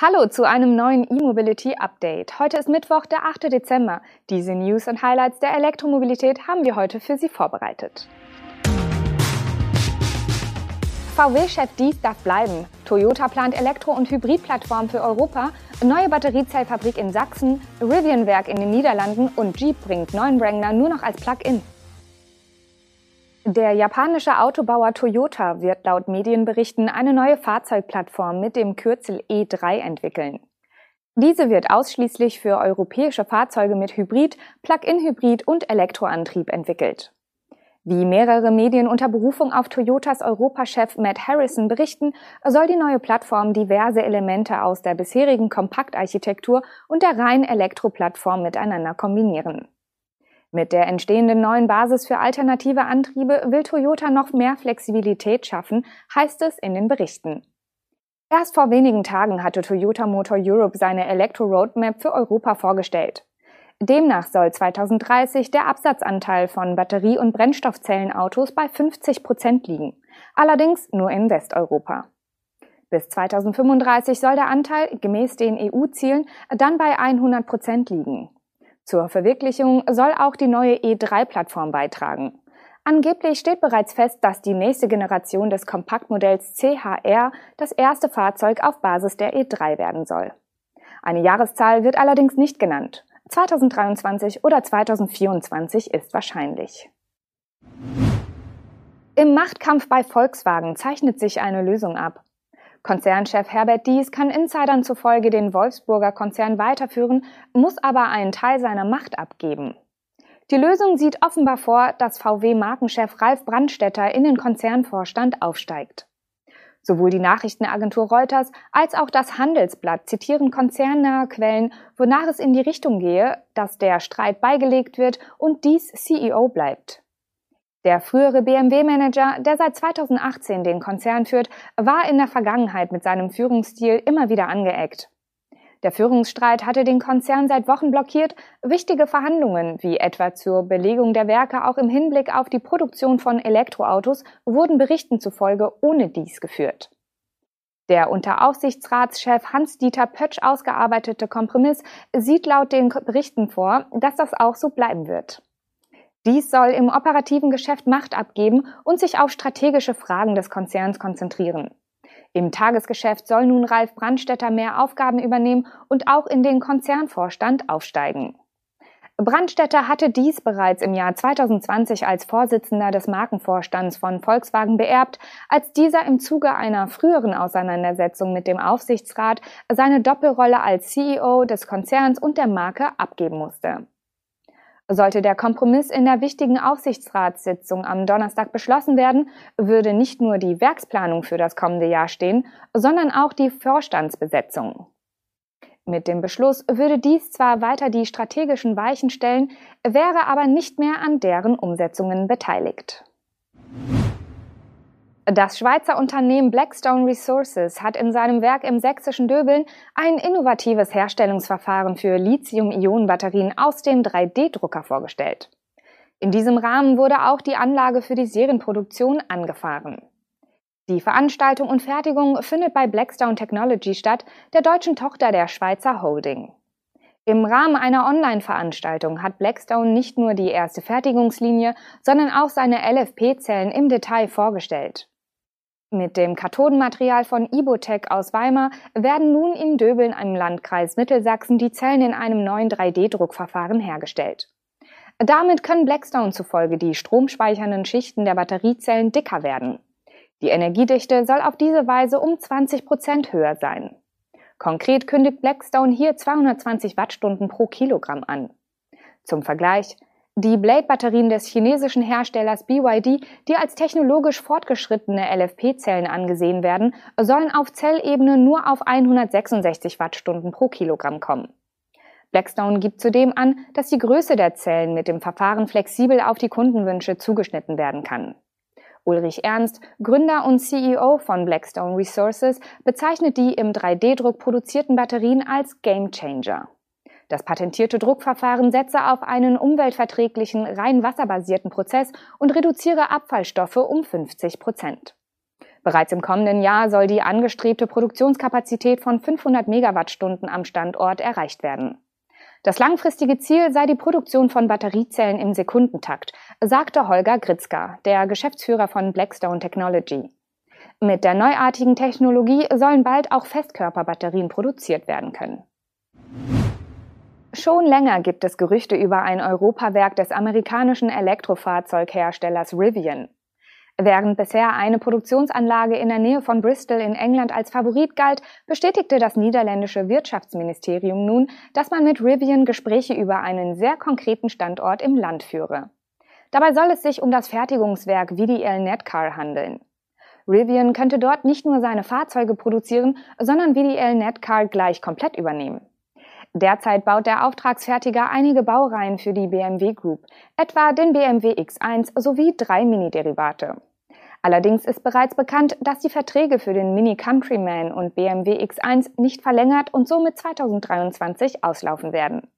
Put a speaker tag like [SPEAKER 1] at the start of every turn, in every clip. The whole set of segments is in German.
[SPEAKER 1] Hallo zu einem neuen E-Mobility Update. Heute ist Mittwoch, der 8. Dezember. Diese News und Highlights der Elektromobilität haben wir heute für Sie vorbereitet. VW-Chef Dies darf bleiben. Toyota plant Elektro- und Hybridplattform für Europa, neue Batteriezellfabrik in Sachsen, Rivian-Werk in den Niederlanden und Jeep bringt neuen Wrangler nur noch als Plug-in. Der japanische Autobauer Toyota wird laut Medienberichten eine neue Fahrzeugplattform mit dem Kürzel E3 entwickeln. Diese wird ausschließlich für europäische Fahrzeuge mit Hybrid, Plug-in-Hybrid und Elektroantrieb entwickelt. Wie mehrere Medien unter Berufung auf Toyotas Europachef Matt Harrison berichten, soll die neue Plattform diverse Elemente aus der bisherigen Kompaktarchitektur und der reinen Elektroplattform miteinander kombinieren. Mit der entstehenden neuen Basis für alternative Antriebe will Toyota noch mehr Flexibilität schaffen, heißt es in den Berichten. Erst vor wenigen Tagen hatte Toyota Motor Europe seine Elektro-Roadmap für Europa vorgestellt. Demnach soll 2030 der Absatzanteil von Batterie- und Brennstoffzellenautos bei 50 Prozent liegen, allerdings nur in Westeuropa. Bis 2035 soll der Anteil gemäß den EU-Zielen dann bei 100 Prozent liegen. Zur Verwirklichung soll auch die neue E3-Plattform beitragen. Angeblich steht bereits fest, dass die nächste Generation des Kompaktmodells CHR das erste Fahrzeug auf Basis der E3 werden soll. Eine Jahreszahl wird allerdings nicht genannt. 2023 oder 2024 ist wahrscheinlich. Im Machtkampf bei Volkswagen zeichnet sich eine Lösung ab. Konzernchef Herbert Dies kann Insidern zufolge den Wolfsburger Konzern weiterführen, muss aber einen Teil seiner Macht abgeben. Die Lösung sieht offenbar vor, dass VW-Markenchef Ralf Brandstetter in den Konzernvorstand aufsteigt. Sowohl die Nachrichtenagentur Reuters als auch das Handelsblatt zitieren konzernnahe Quellen, wonach es in die Richtung gehe, dass der Streit beigelegt wird und dies CEO bleibt. Der frühere BMW-Manager, der seit 2018 den Konzern führt, war in der Vergangenheit mit seinem Führungsstil immer wieder angeeckt. Der Führungsstreit hatte den Konzern seit Wochen blockiert, wichtige Verhandlungen, wie etwa zur Belegung der Werke auch im Hinblick auf die Produktion von Elektroautos, wurden Berichten zufolge ohne dies geführt. Der unter Aufsichtsratschef Hans-Dieter Pötsch ausgearbeitete Kompromiss sieht laut den Berichten vor, dass das auch so bleiben wird. Dies soll im operativen Geschäft Macht abgeben und sich auf strategische Fragen des Konzerns konzentrieren. Im Tagesgeschäft soll nun Ralf Brandstetter mehr Aufgaben übernehmen und auch in den Konzernvorstand aufsteigen. Brandstetter hatte dies bereits im Jahr 2020 als Vorsitzender des Markenvorstands von Volkswagen beerbt, als dieser im Zuge einer früheren Auseinandersetzung mit dem Aufsichtsrat seine Doppelrolle als CEO des Konzerns und der Marke abgeben musste. Sollte der Kompromiss in der wichtigen Aufsichtsratssitzung am Donnerstag beschlossen werden, würde nicht nur die Werksplanung für das kommende Jahr stehen, sondern auch die Vorstandsbesetzung. Mit dem Beschluss würde dies zwar weiter die strategischen Weichen stellen, wäre aber nicht mehr an deren Umsetzungen beteiligt. Das Schweizer Unternehmen Blackstone Resources hat in seinem Werk im sächsischen Döbeln ein innovatives Herstellungsverfahren für Lithium-Ionen-Batterien aus dem 3D-Drucker vorgestellt. In diesem Rahmen wurde auch die Anlage für die Serienproduktion angefahren. Die Veranstaltung und Fertigung findet bei Blackstone Technology statt, der deutschen Tochter der Schweizer Holding. Im Rahmen einer Online-Veranstaltung hat Blackstone nicht nur die erste Fertigungslinie, sondern auch seine LFP-Zellen im Detail vorgestellt. Mit dem Kathodenmaterial von Ibotec aus Weimar werden nun in Döbeln im Landkreis Mittelsachsen die Zellen in einem neuen 3D-Druckverfahren hergestellt. Damit können Blackstone zufolge die stromspeichernden Schichten der Batteriezellen dicker werden. Die Energiedichte soll auf diese Weise um 20 Prozent höher sein. Konkret kündigt Blackstone hier 220 Wattstunden pro Kilogramm an. Zum Vergleich, die Blade-Batterien des chinesischen Herstellers BYD, die als technologisch fortgeschrittene LFP-Zellen angesehen werden, sollen auf Zellebene nur auf 166 Wattstunden pro Kilogramm kommen. Blackstone gibt zudem an, dass die Größe der Zellen mit dem Verfahren flexibel auf die Kundenwünsche zugeschnitten werden kann. Ulrich Ernst, Gründer und CEO von Blackstone Resources, bezeichnet die im 3D-Druck produzierten Batterien als Game Changer. Das patentierte Druckverfahren setze auf einen umweltverträglichen, rein wasserbasierten Prozess und reduziere Abfallstoffe um 50 Prozent. Bereits im kommenden Jahr soll die angestrebte Produktionskapazität von 500 Megawattstunden am Standort erreicht werden. Das langfristige Ziel sei die Produktion von Batteriezellen im Sekundentakt, sagte Holger Gritzka, der Geschäftsführer von Blackstone Technology. Mit der neuartigen Technologie sollen bald auch Festkörperbatterien produziert werden können. Schon länger gibt es Gerüchte über ein Europawerk des amerikanischen Elektrofahrzeugherstellers Rivian. Während bisher eine Produktionsanlage in der Nähe von Bristol in England als Favorit galt, bestätigte das niederländische Wirtschaftsministerium nun, dass man mit Rivian Gespräche über einen sehr konkreten Standort im Land führe. Dabei soll es sich um das Fertigungswerk VDL Netcar handeln. Rivian könnte dort nicht nur seine Fahrzeuge produzieren, sondern VDL Netcar gleich komplett übernehmen. Derzeit baut der Auftragsfertiger einige Baureihen für die BMW Group, etwa den BMW X1 sowie drei Mini-Derivate. Allerdings ist bereits bekannt, dass die Verträge für den Mini Countryman und BMW X1 nicht verlängert und somit 2023 auslaufen werden.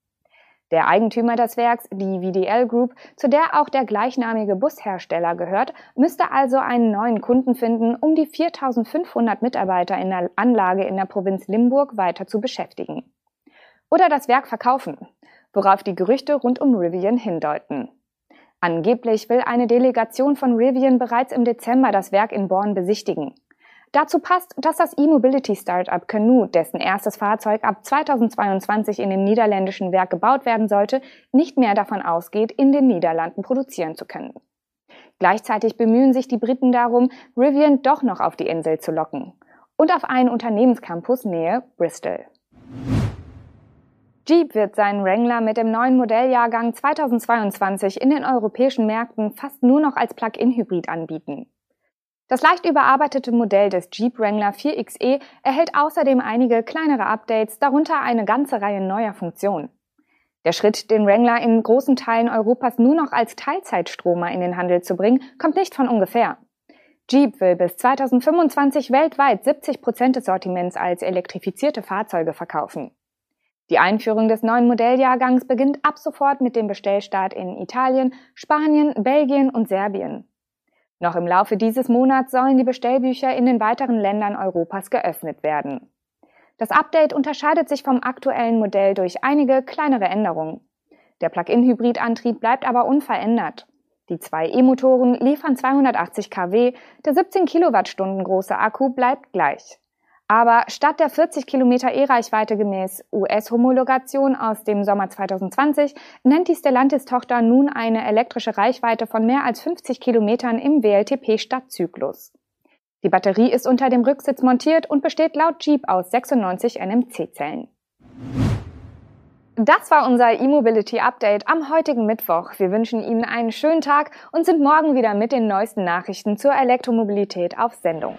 [SPEAKER 1] Der Eigentümer des Werks, die VDL Group, zu der auch der gleichnamige Bushersteller gehört, müsste also einen neuen Kunden finden, um die 4500 Mitarbeiter in der Anlage in der Provinz Limburg weiter zu beschäftigen. Oder das Werk verkaufen, worauf die Gerüchte rund um Rivian hindeuten. Angeblich will eine Delegation von Rivian bereits im Dezember das Werk in Born besichtigen. Dazu passt, dass das E-Mobility-Startup Canoe, dessen erstes Fahrzeug ab 2022 in dem niederländischen Werk gebaut werden sollte, nicht mehr davon ausgeht, in den Niederlanden produzieren zu können. Gleichzeitig bemühen sich die Briten darum, Rivian doch noch auf die Insel zu locken und auf einen Unternehmenscampus nähe Bristol. Jeep wird seinen Wrangler mit dem neuen Modelljahrgang 2022 in den europäischen Märkten fast nur noch als Plug-in-Hybrid anbieten. Das leicht überarbeitete Modell des Jeep Wrangler 4xe erhält außerdem einige kleinere Updates, darunter eine ganze Reihe neuer Funktionen. Der Schritt, den Wrangler in großen Teilen Europas nur noch als Teilzeitstromer in den Handel zu bringen, kommt nicht von ungefähr. Jeep will bis 2025 weltweit 70 Prozent des Sortiments als elektrifizierte Fahrzeuge verkaufen. Die Einführung des neuen Modelljahrgangs beginnt ab sofort mit dem Bestellstart in Italien, Spanien, Belgien und Serbien. Noch im Laufe dieses Monats sollen die Bestellbücher in den weiteren Ländern Europas geöffnet werden. Das Update unterscheidet sich vom aktuellen Modell durch einige kleinere Änderungen. Der Plug-in-Hybrid-Antrieb bleibt aber unverändert. Die zwei E-Motoren liefern 280 kW, der 17 Kilowattstunden große Akku bleibt gleich. Aber statt der 40 Kilometer E-Reichweite gemäß US-Homologation aus dem Sommer 2020 nennt die Stellantis-Tochter nun eine elektrische Reichweite von mehr als 50 Kilometern im WLTP-Stadtzyklus. Die Batterie ist unter dem Rücksitz montiert und besteht laut Jeep aus 96 NMC-Zellen. Das war unser E-Mobility Update am heutigen Mittwoch. Wir wünschen Ihnen einen schönen Tag und sind morgen wieder mit den neuesten Nachrichten zur Elektromobilität auf Sendung.